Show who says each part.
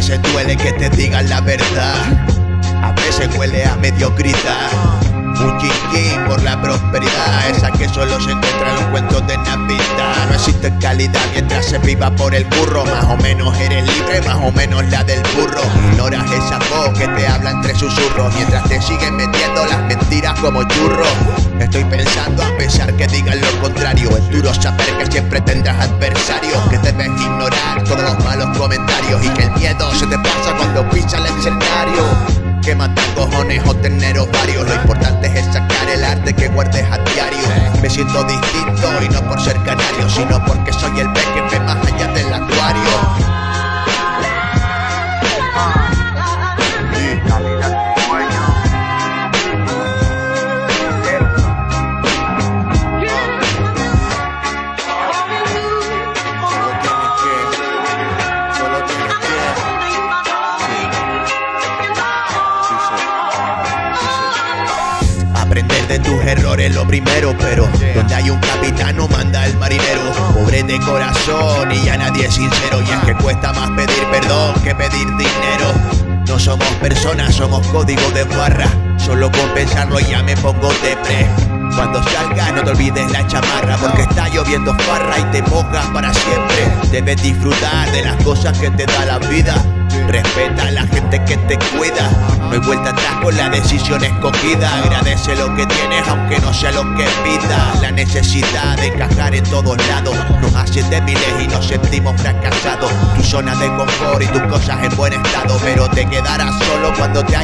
Speaker 1: veces duele que te digan la verdad. A veces huele a mediocridad. Un chinguín por la prosperidad, esa que solo se encuentra en los cuentos de Navidad. No existe calidad mientras se viva por el burro. Más o menos eres libre, más o menos la del burro. Ignoras esa voz que te habla entre susurros mientras te siguen metiendo las mentiras como churros. Estoy pensando a pesar que digan lo contrario. Es duro saber que siempre tendrás adversarios, que debes ignorar todos los malos comentarios y que el miedo se te pasa cuando pisa el escenario. Que matar cojones o tener varios Lo importante es sacar el arte que guardes a diario. Me siento distinto y no por ser canario Sino porque soy el pez que ve más allá de tus errores lo primero, pero donde hay un capitán no manda el marinero. Pobre de corazón y ya nadie es sincero. Y es que cuesta más pedir perdón que pedir dinero. No somos personas, somos código de barra. Solo con pensarlo ya me pongo depre. Cuando salgas no te olvides la chamarra Porque está lloviendo farra y te mojas para siempre Debes disfrutar de las cosas que te da la vida Respeta a la gente que te cuida. No hay vuelta atrás con la decisión escogida. Agradece lo que tienes aunque no sea lo que pidas. La necesidad de encajar en todos lados. Nos hace débiles y nos sentimos fracasados. Tu zona de confort y tus cosas en buen estado. Pero te quedarás solo cuando te